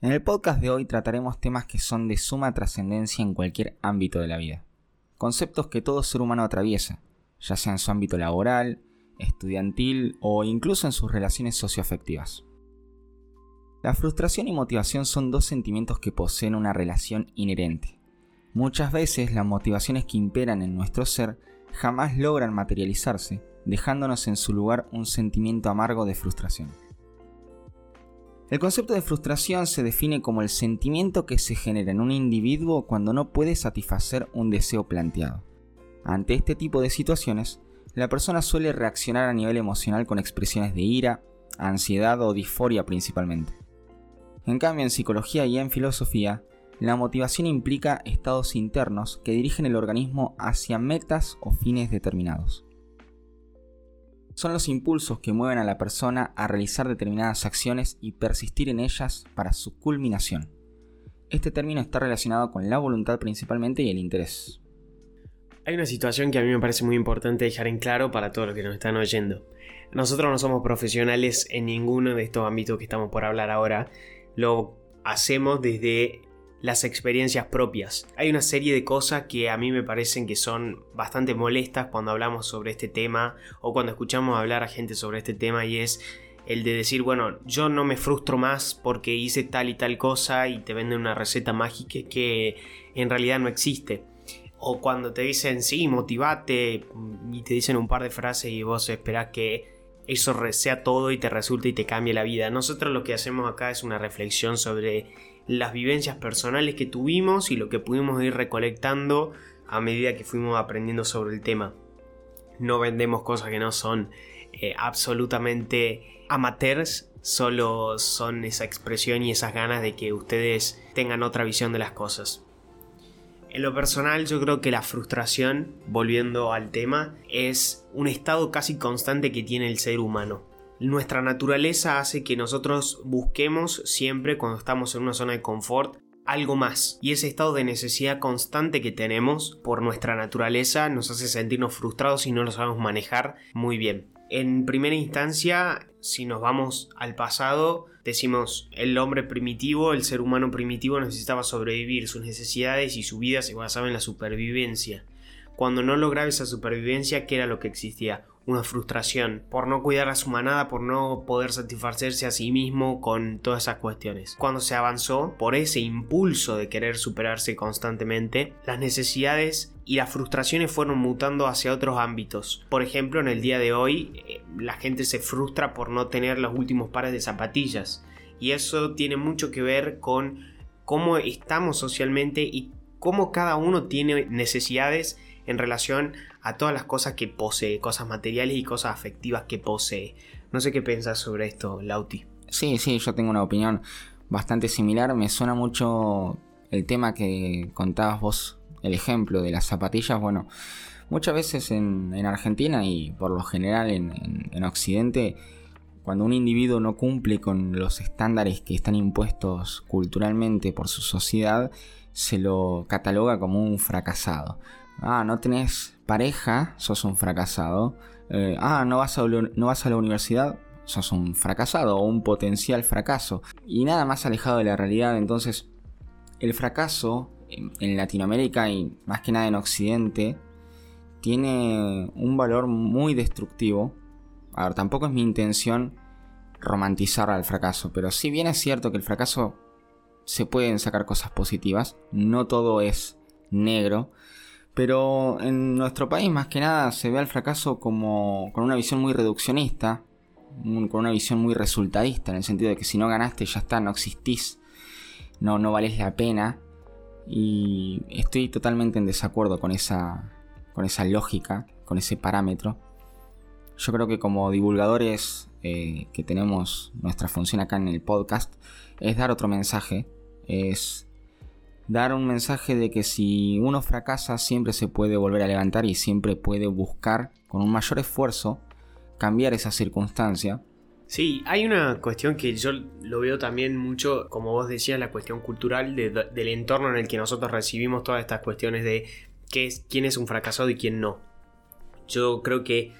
En el podcast de hoy trataremos temas que son de suma trascendencia en cualquier ámbito de la vida. Conceptos que todo ser humano atraviesa, ya sea en su ámbito laboral, estudiantil o incluso en sus relaciones socioafectivas. La frustración y motivación son dos sentimientos que poseen una relación inherente. Muchas veces las motivaciones que imperan en nuestro ser jamás logran materializarse, dejándonos en su lugar un sentimiento amargo de frustración. El concepto de frustración se define como el sentimiento que se genera en un individuo cuando no puede satisfacer un deseo planteado. Ante este tipo de situaciones, la persona suele reaccionar a nivel emocional con expresiones de ira, ansiedad o disforia principalmente. En cambio, en psicología y en filosofía, la motivación implica estados internos que dirigen el organismo hacia metas o fines determinados son los impulsos que mueven a la persona a realizar determinadas acciones y persistir en ellas para su culminación. Este término está relacionado con la voluntad principalmente y el interés. Hay una situación que a mí me parece muy importante dejar en claro para todos los que nos están oyendo. Nosotros no somos profesionales en ninguno de estos ámbitos que estamos por hablar ahora. Lo hacemos desde las experiencias propias. Hay una serie de cosas que a mí me parecen que son bastante molestas cuando hablamos sobre este tema o cuando escuchamos hablar a gente sobre este tema y es el de decir, bueno, yo no me frustro más porque hice tal y tal cosa y te venden una receta mágica que en realidad no existe. O cuando te dicen, sí, motivate y te dicen un par de frases y vos esperás que eso sea todo y te resulte y te cambie la vida. Nosotros lo que hacemos acá es una reflexión sobre las vivencias personales que tuvimos y lo que pudimos ir recolectando a medida que fuimos aprendiendo sobre el tema. No vendemos cosas que no son eh, absolutamente amateurs, solo son esa expresión y esas ganas de que ustedes tengan otra visión de las cosas. En lo personal yo creo que la frustración, volviendo al tema, es un estado casi constante que tiene el ser humano. Nuestra naturaleza hace que nosotros busquemos siempre cuando estamos en una zona de confort algo más. Y ese estado de necesidad constante que tenemos por nuestra naturaleza nos hace sentirnos frustrados y no lo sabemos manejar muy bien. En primera instancia, si nos vamos al pasado, decimos el hombre primitivo, el ser humano primitivo necesitaba sobrevivir, sus necesidades y su vida se basaban en la supervivencia. Cuando no lograba esa supervivencia, ¿qué era lo que existía? Una frustración por no cuidar a su manada, por no poder satisfacerse a sí mismo con todas esas cuestiones. Cuando se avanzó por ese impulso de querer superarse constantemente, las necesidades y las frustraciones fueron mutando hacia otros ámbitos. Por ejemplo, en el día de hoy, eh, la gente se frustra por no tener los últimos pares de zapatillas. Y eso tiene mucho que ver con cómo estamos socialmente y cómo cada uno tiene necesidades en relación a todas las cosas que posee, cosas materiales y cosas afectivas que posee. No sé qué piensas sobre esto, Lauti. Sí, sí, yo tengo una opinión bastante similar. Me suena mucho el tema que contabas vos, el ejemplo de las zapatillas. Bueno, muchas veces en, Argentina y por lo general en, en Occidente, cuando un individuo no cumple con los estándares que están impuestos culturalmente por su sociedad, se lo cataloga como un fracasado ah, no tenés pareja, sos un fracasado. Eh, ah, no vas, a, no vas a la universidad, sos un fracasado o un potencial fracaso. Y nada más alejado de la realidad. Entonces, el fracaso en, Latinoamérica y más que nada en Occidente tiene un valor muy destructivo. A ver, tampoco es mi intención romantizar al fracaso, pero si bien es cierto que el fracaso se pueden sacar cosas positivas, no todo es negro. Pero en nuestro país más que nada se ve al fracaso como con una visión muy reduccionista, con una visión muy resultadista, en el sentido de que si no ganaste ya está, no existís, no, no valés la pena. Y estoy totalmente en desacuerdo con esa, con esa lógica, con ese parámetro. Yo creo que como divulgadores eh, que tenemos nuestra función acá en el podcast es dar otro mensaje, es dar un mensaje de que si uno fracasa siempre se puede volver a levantar y siempre puede buscar con un mayor esfuerzo cambiar esa circunstancia. Sí, hay una cuestión que yo lo veo también mucho, como vos decías, la cuestión cultural del entorno en el que nosotros recibimos todas estas cuestiones de qué es, quién es un fracasado y quién no. Yo creo que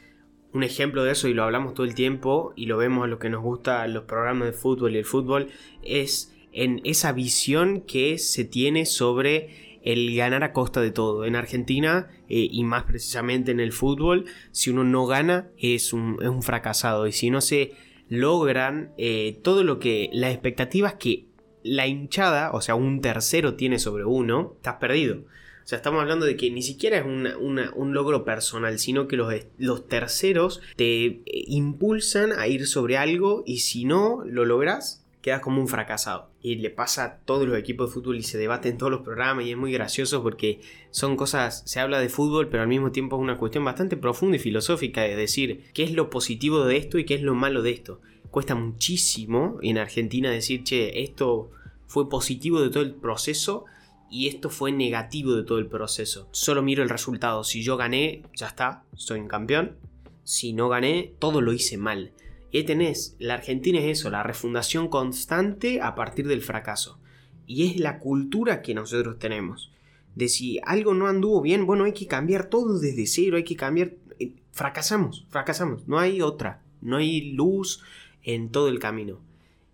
un ejemplo de eso, y lo hablamos todo el tiempo, y lo vemos a los que nos gusta los programas de fútbol y el fútbol, es en esa visión que se tiene sobre el ganar a costa de todo. En Argentina, eh, y más precisamente en el fútbol, si uno no gana es un, es un fracasado. Y si no se logran eh, todo lo que las expectativas que la hinchada, o sea, un tercero tiene sobre uno, estás perdido. O sea, estamos hablando de que ni siquiera es un logro personal, sino que los, los, terceros te eh, impulsan a ir sobre algo y si no lo logras, quedas como un fracasado. Y le pasa a todos los equipos de fútbol y se debate en todos los programas y es muy gracioso porque son cosas, se habla de fútbol, pero al mismo tiempo es una cuestión bastante profunda y filosófica de decir qué es lo positivo de esto y qué es lo malo de esto. Cuesta muchísimo en Argentina decir, che, esto fue positivo de todo el proceso y esto fue negativo de todo el proceso. Solo miro el resultado. Si yo gané, ya está, soy un campeón. Si no gané, todo lo hice mal. Y ahí tenés, la Argentina es eso, la refundación constante a partir del fracaso. Y es la cultura que nosotros tenemos. De si algo no anduvo bien, bueno, hay que cambiar todo desde cero, hay que cambiar... Eh, fracasamos, fracasamos, no hay otra, no hay luz en todo el camino.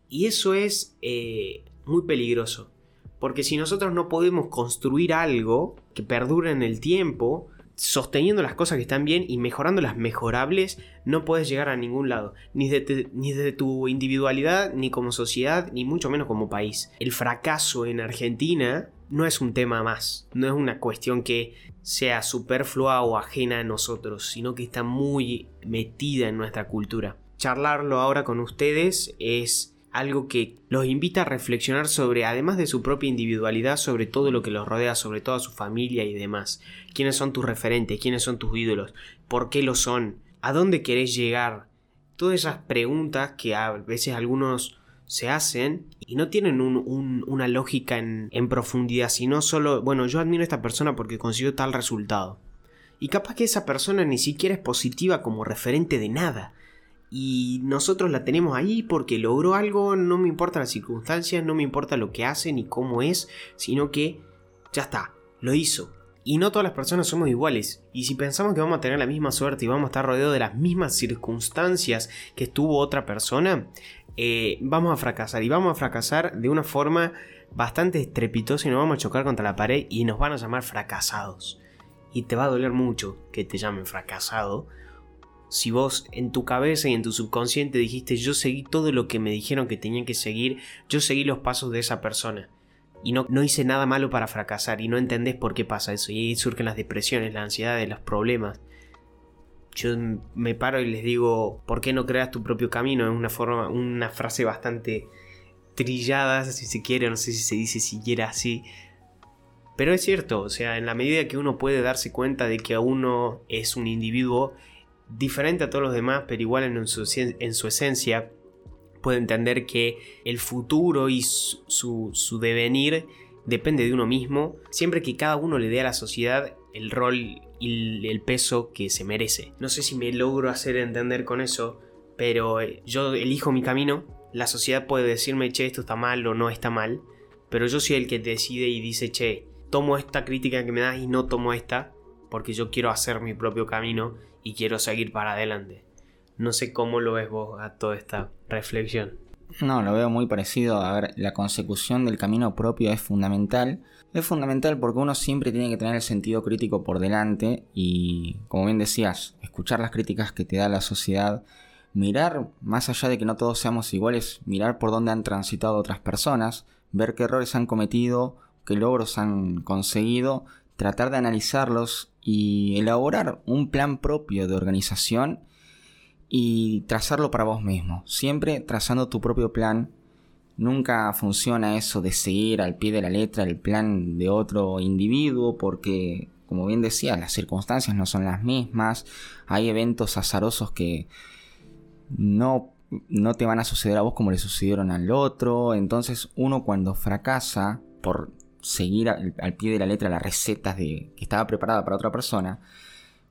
Y eso es eh, muy peligroso. Porque si nosotros no podemos construir algo que perdure en el tiempo, sosteniendo las cosas que están bien y mejorando las mejorables, no puedes llegar a ningún lado, ni desde, ni desde tu individualidad, ni como sociedad, ni mucho menos como país. El fracaso en Argentina no es un tema más, no es una cuestión que sea superflua o ajena a nosotros, sino que está muy metida en nuestra cultura. Charlarlo ahora con ustedes es algo que los invita a reflexionar sobre, además de su propia individualidad, sobre todo lo que los rodea, sobre toda su familia y demás. ¿Quiénes son tus referentes? ¿Quiénes son tus ídolos? ¿Por qué lo son? ¿A dónde querés llegar? Todas esas preguntas que a veces algunos se hacen y no tienen una lógica en, en profundidad, sino solo, bueno, yo admiro a esta persona porque consiguió tal resultado. Y capaz que esa persona ni siquiera es positiva como referente de nada y nosotros la tenemos ahí porque logró algo, no me importa las circunstancias, no me importa lo que hace ni cómo es, sino que ya está, lo hizo. Y no todas las personas somos iguales. Y si pensamos que vamos a tener la misma suerte y vamos a estar rodeados de las mismas circunstancias que estuvo otra persona, eh, vamos a fracasar. Y vamos a fracasar de una forma bastante estrepitosa y nos vamos a chocar contra la pared y nos van a llamar fracasados. Y te va a doler mucho que te llamen fracasado si vos en tu cabeza y en tu subconsciente dijiste yo seguí todo lo que me dijeron que tenía que seguir, yo seguí los pasos de esa persona. Y no, no hice nada malo para fracasar y no entendés por qué pasa eso. Y ahí surgen las depresiones, la ansiedad, los problemas. Yo me paro y les digo, ¿por qué no creas tu propio camino? Es una forma, una frase bastante trillada, si se quiere, no sé si se dice siquiera así. Pero es cierto, o sea, en la medida que uno puede darse cuenta de que uno es un individuo diferente a todos los demás, pero igual en su, en su esencia, puede entender que el futuro y su, su, devenir depende de uno mismo, siempre que cada uno le dé a la sociedad el rol y el peso que se merece. No sé si me logro hacer entender con eso, pero eh, yo elijo mi camino, la sociedad puede decirme, che, esto está mal o no está mal, pero yo soy el que decide y dice, che, tomo esta crítica que me das y no tomo esta, porque yo quiero hacer mi propio camino y quiero seguir para adelante. No sé cómo lo ves vos a toda esta reflexión. No, lo veo muy parecido. A ver, la consecución del camino propio es fundamental. Es fundamental porque uno siempre tiene que tener el sentido crítico por delante y, como bien decías, escuchar las críticas que te da la sociedad, mirar, más allá de que no todos seamos iguales, mirar por dónde han transitado otras personas, ver qué errores han cometido, qué logros han conseguido, tratar de analizarlos y elaborar un plan propio de organización y trazarlo para vos mismo. Siempre trazando tu propio plan. Nunca funciona eso de seguir al pie de la letra el plan de otro individuo porque, como bien decía, las circunstancias no son las mismas. Hay eventos azarosos que no no te van a suceder a vos como le sucedieron al otro. Entonces uno cuando fracasa por seguir al, pie de la letra las recetas de, que estaba preparada para otra persona,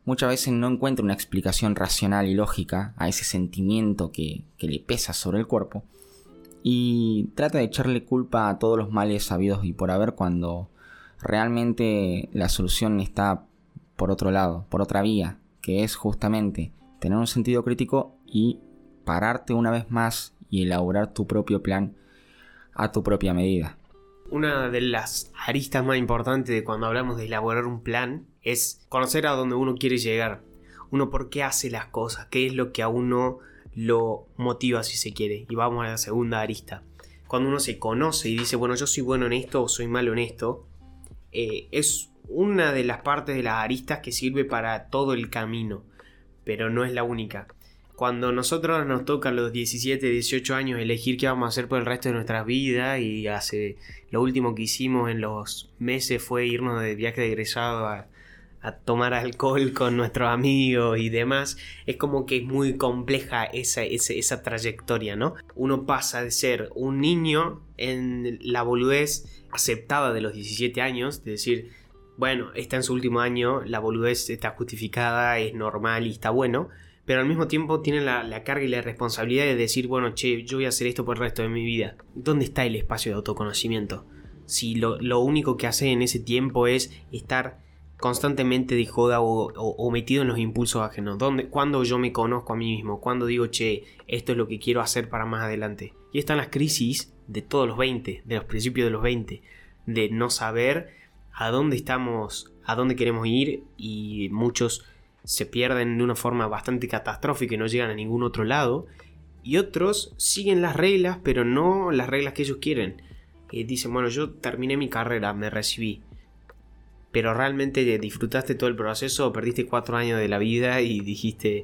muchas veces no encuentra una explicación racional y lógica a ese sentimiento que, que le pesa sobre el cuerpo y trata de echarle culpa a todos los males sabidos y por haber cuando realmente la solución está por otro lado, por otra vía, que es justamente tener un sentido crítico y pararte una vez más y elaborar tu propio plan a tu propia medida. Una de las aristas más importantes de cuando hablamos de elaborar un plan es conocer a dónde uno quiere llegar. Uno por qué hace las cosas, qué es lo que a uno lo motiva si se quiere. Y vamos a la segunda arista. Cuando uno se conoce y dice, bueno, yo soy bueno en esto o soy malo en esto, eh, es una de las partes de las aristas que sirve para todo el camino, pero no es la única. Cuando nosotros nos toca a los 17, 18 años elegir qué vamos a hacer por el resto de nuestras vidas y hace lo último que hicimos en los meses fue irnos de viaje de egresado a, tomar alcohol con nuestros amigos y demás, es como que es muy compleja esa, esa, trayectoria, ¿no? Uno pasa de ser un niño en la boludez aceptada de los 17 años, de decir, bueno, está en su último año, la boludez está justificada, es normal y está bueno, pero al mismo tiempo tiene la, carga y la responsabilidad de decir, bueno, che, yo voy a hacer esto por el resto de mi vida. ¿Dónde está el espacio de autoconocimiento? Si lo, único que hace en ese tiempo es estar constantemente de joda o, metido en los impulsos ajenos. ¿Dónde, cuando yo me conozco a mí mismo, cuando digo, che, esto es lo que quiero hacer para más adelante. Y están las crisis de todos los 20, de los principios de los 20, de no saber a dónde estamos, a dónde queremos ir y muchos se pierden de una forma bastante catastrófica y no llegan a ningún otro lado. Y otros siguen las reglas, pero no las reglas que ellos quieren. Y dicen, bueno, yo terminé mi carrera, me recibí pero realmente disfrutaste todo el proceso, perdiste cuatro años de la vida y dijiste,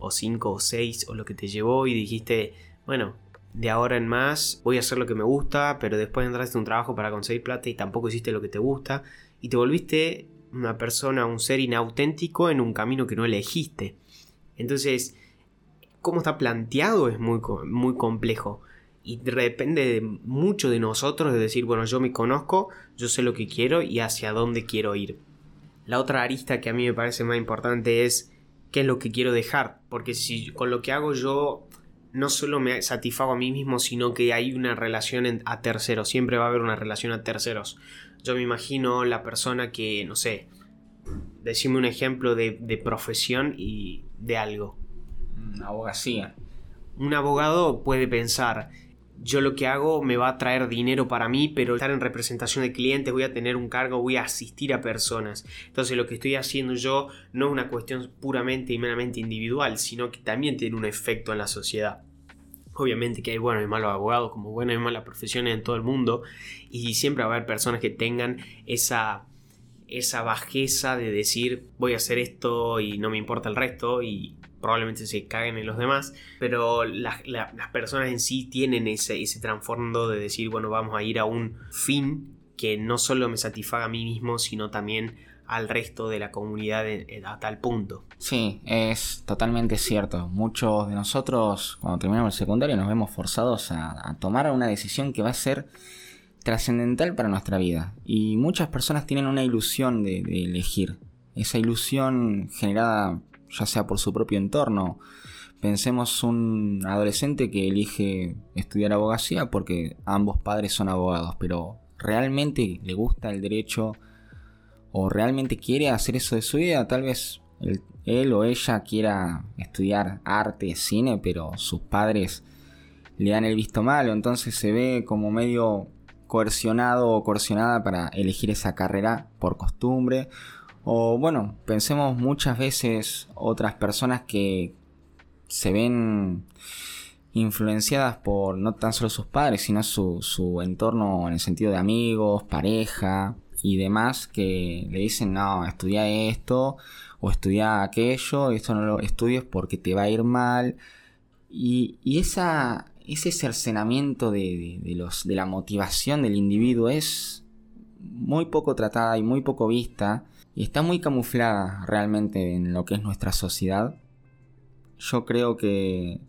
o cinco o seis, o lo que te llevó, y dijiste, bueno, de ahora en más voy a hacer lo que me gusta, pero después entraste a un trabajo para conseguir plata y tampoco hiciste lo que te gusta, y te volviste una persona, un ser inauténtico en un camino que no elegiste. Entonces, cómo está planteado es muy, muy complejo y depende de mucho de nosotros de decir, bueno, yo me conozco, yo sé lo que quiero y hacia dónde quiero ir. La otra arista que a mí me parece más importante es qué es lo que quiero dejar, porque si con lo que hago yo no solo me satisfago a mí mismo, sino que hay una relación a terceros, siempre va a haber una relación a terceros. Yo me imagino la persona que, no sé, decime un ejemplo de, de profesión y de algo. Abogacía. Un abogado puede pensar, yo lo que hago me va a traer dinero para mí, pero estar en representación de clientes, voy a tener un cargo, voy a asistir a personas. Entonces lo que estoy haciendo yo no es una cuestión puramente y meramente individual, sino que también tiene un efecto en la sociedad. Obviamente que hay buenos y malos abogados, como buenas y malas profesiones en todo el mundo, y siempre va a haber personas que tengan esa, esa bajeza de decir voy a hacer esto y no me importa el resto, y probablemente se caguen en los demás, pero las personas en sí tienen ese, ese trasfondo de decir, bueno, vamos a ir a un fin que no solo me satisfaga a mí mismo, sino también al resto de la comunidad a tal punto. Sí, es totalmente cierto. Muchos de nosotros, cuando terminamos el secundario, nos vemos forzados a, tomar una decisión que va a ser trascendental para nuestra vida. Y muchas personas tienen una ilusión de elegir. Esa ilusión generada ya sea por su propio entorno. Pensemos un adolescente que elige estudiar abogacía porque ambos padres son abogados, pero ¿realmente le gusta el derecho o realmente quiere hacer eso de su vida? Tal vez él, o ella quiera estudiar arte, cine, pero sus padres le dan el visto malo, entonces se ve como medio coercionado o coercionada para elegir esa carrera por costumbre o bueno, pensemos muchas veces otras personas que se ven influenciadas por no tan solo sus padres, sino su, entorno en el sentido de amigos, pareja y demás que le dicen, no, estudia esto o estudia aquello, esto no lo estudies porque te va a ir mal. Y, esa, ese cercenamiento de, los, de la motivación del individuo es muy poco tratada y muy poco vista y está muy camuflada realmente en lo que es nuestra sociedad. Yo creo que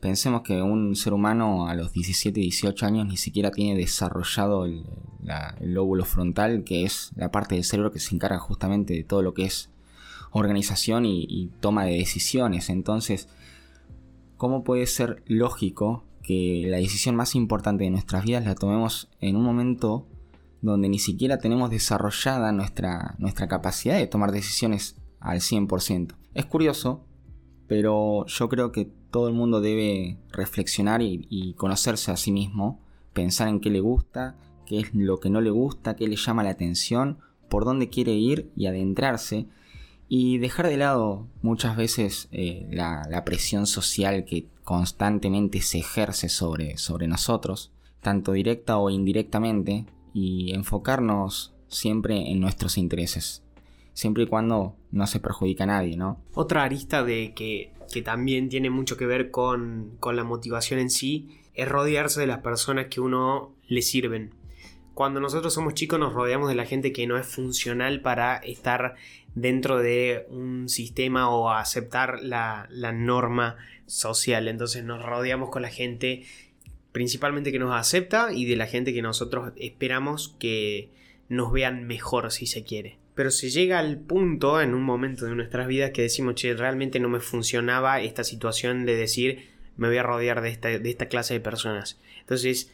Pensemos que un ser humano a los 17, 18 años ni siquiera tiene desarrollado el, lóbulo frontal, que es la parte del cerebro que se encarga justamente de todo lo que es organización y, toma de decisiones. Entonces, ¿cómo puede ser lógico que la decisión más importante de nuestras vidas la tomemos en un momento donde ni siquiera tenemos desarrollada nuestra, nuestra capacidad de tomar decisiones al 100%? Es curioso, pero yo creo que todo el mundo debe reflexionar y, conocerse a sí mismo, pensar en qué le gusta, qué es lo que no le gusta, qué le llama la atención, por dónde quiere ir y adentrarse y dejar de lado muchas veces eh, la, presión social que constantemente se ejerce sobre, sobre nosotros, tanto directa o indirectamente, y enfocarnos siempre en nuestros intereses siempre y cuando no se perjudica a nadie, ¿no? Otra arista de que, también tiene mucho que ver con, con la motivación en sí es rodearse de las personas que uno le sirven. Cuando nosotros somos chicos nos rodeamos de la gente que no es funcional para estar dentro de un sistema o aceptar la, la norma social. Entonces nos rodeamos con la gente principalmente que nos acepta y de la gente que nosotros esperamos que nos vean mejor si se quiere pero se llega al punto en un momento de nuestras vidas que decimos, che, realmente no me funcionaba esta situación de decir, me voy a rodear de esta, de esta clase de personas. Entonces,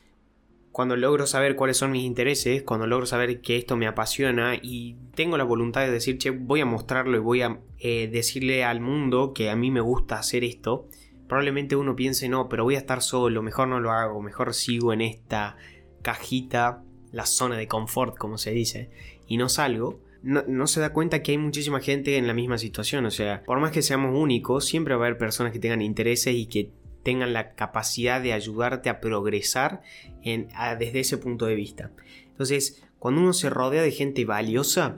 cuando logro saber cuáles son mis intereses, cuando logro saber que esto me apasiona y tengo la voluntad de decir, che, voy a mostrarlo y voy a eh, decirle al mundo que a mí me gusta hacer esto, probablemente uno piense, no, pero voy a estar solo, mejor no lo hago, mejor sigo en esta cajita, la zona de confort, como se dice, y no salgo no, se da cuenta que hay muchísima gente en la misma situación. O sea, por más que seamos únicos, siempre va a haber personas que tengan intereses y que tengan la capacidad de ayudarte a progresar en, desde ese punto de vista. Entonces, cuando uno se rodea de gente valiosa,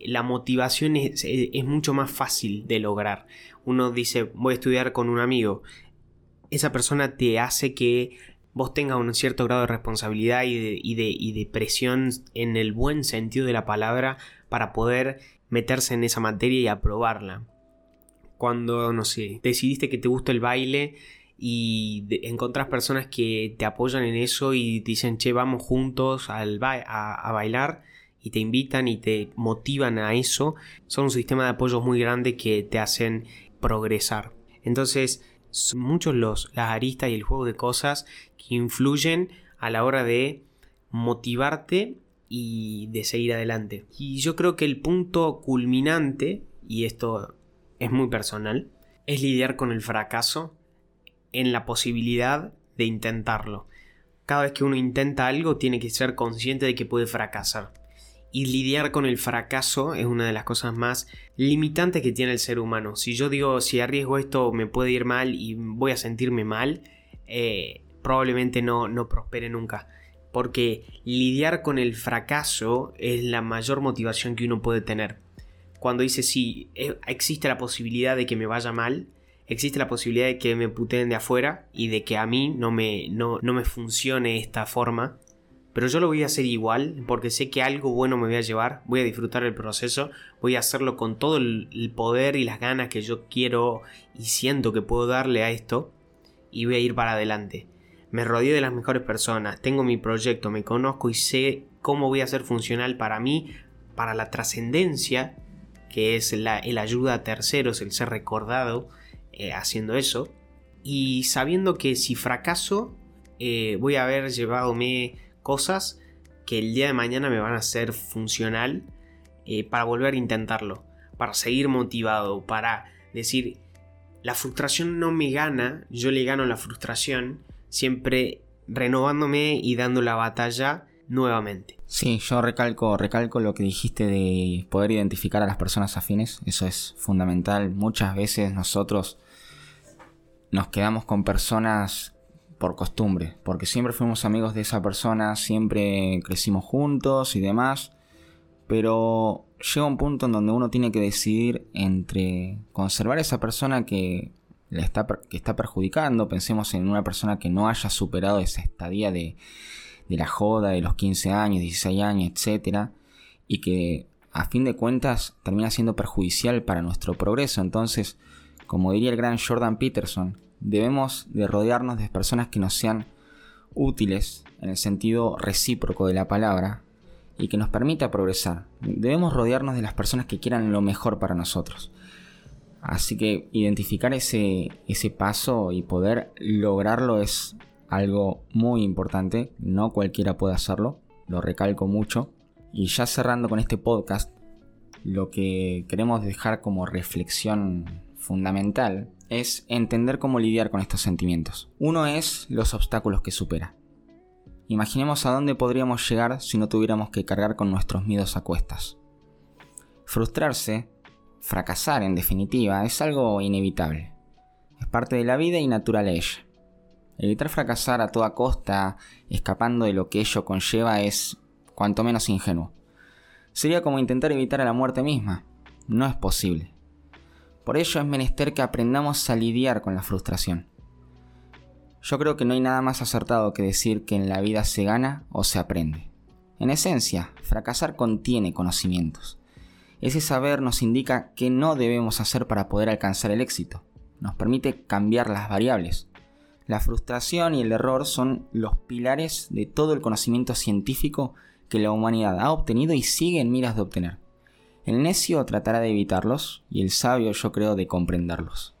la motivación es, mucho más fácil de lograr. Uno dice, voy a estudiar con un amigo. Esa persona te hace que vos tengas un cierto grado de responsabilidad y de, y de presión en el buen sentido de la palabra para poder meterse en esa materia y aprobarla. Cuando, no sé, decidiste que te gusta el baile y encontrás personas que te apoyan en eso y te dicen, che, vamos juntos al a, bailar y te invitan y te motivan a eso, son un sistema de apoyo muy grande que te hacen progresar. Entonces, son muchos los, las aristas y el juego de cosas que influyen a la hora de motivarte y de seguir adelante. Y yo creo que el punto culminante, y esto es muy personal, es lidiar con el fracaso en la posibilidad de intentarlo. Cada vez que uno intenta algo tiene que ser consciente de que puede fracasar. Y lidiar con el fracaso es una de las cosas más limitantes que tiene el ser humano. Si yo digo, si arriesgo esto me puede ir mal y voy a sentirme mal, eh, probablemente no, no prospere nunca porque lidiar con el fracaso es la mayor motivación que uno puede tener. Cuando dice sí, eh, existe la posibilidad de que me vaya mal, existe la posibilidad de que me puteen de afuera y de que a mí no me, no, me funcione esta forma, pero yo lo voy a hacer igual porque sé que algo bueno me voy a llevar, voy a disfrutar el proceso, voy a hacerlo con todo el poder y las ganas que yo quiero y siento que puedo darle a esto y voy a ir para adelante me rodeo de las mejores personas, tengo mi proyecto, me conozco y sé cómo voy a ser funcional para mí, para la trascendencia, que es el ayuda a terceros, el ser recordado eh, haciendo eso, y sabiendo que si fracaso, eh, voy a haber llevadome cosas que el día de mañana me van a ser funcional eh, para volver a intentarlo, para seguir motivado, para decir, la frustración no me gana, yo le gano la frustración, siempre renovándome y dando la batalla nuevamente. Sí, yo recalco, recalco lo que dijiste de poder identificar a las personas afines, eso es fundamental. Muchas veces nosotros nos quedamos con personas por costumbre, porque siempre fuimos amigos de esa persona, siempre crecimos juntos y demás, pero llega un punto en donde uno tiene que decidir entre conservar a esa persona que está, que está perjudicando. Pensemos en una persona que no haya superado esa estadía de, de la joda de los 15 años, 16 años, etc. Y que a fin de cuentas termina siendo perjudicial para nuestro progreso. Entonces, como diría el gran Jordan Peterson, debemos de rodearnos de personas que nos sean útiles en el sentido recíproco de la palabra y que nos permita progresar. Debemos rodearnos de las personas que quieran lo mejor para nosotros. Así que identificar ese, ese paso y poder lograrlo es algo muy importante. No cualquiera puede hacerlo, lo recalco mucho. Y ya cerrando con este podcast, lo que queremos dejar como reflexión fundamental es entender cómo lidiar con estos sentimientos. Uno es los obstáculos que supera. Imaginemos a dónde podríamos llegar si no tuviéramos que cargar con nuestros miedos a cuestas. Frustrarse, fracasar en definitiva, es algo inevitable. Es parte de la vida y natural a ella. Evitar fracasar a toda costa, escapando de lo que ello conlleva, es cuanto menos ingenuo. Sería como intentar evitar a la muerte misma. No es posible. Por ello es menester que aprendamos a lidiar con la frustración. Yo creo que no hay nada más acertado que decir que en la vida se gana o se aprende. En esencia, fracasar contiene conocimientos. Ese saber nos indica qué no debemos hacer para poder alcanzar el éxito. Nos permite cambiar las variables. La frustración y el error son los pilares de todo el conocimiento científico que la humanidad ha obtenido y sigue en miras de obtener. El necio tratará de evitarlos y el sabio yo creo de comprenderlos.